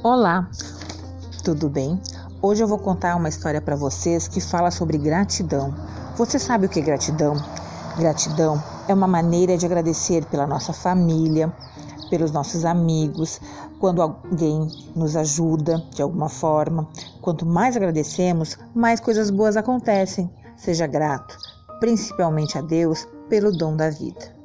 Olá, tudo bem? Hoje eu vou contar uma história para vocês que fala sobre gratidão. Você sabe o que é gratidão? Gratidão é uma maneira de agradecer pela nossa família, pelos nossos amigos, quando alguém nos ajuda de alguma forma. Quanto mais agradecemos, mais coisas boas acontecem. Seja grato, principalmente a Deus, pelo dom da vida.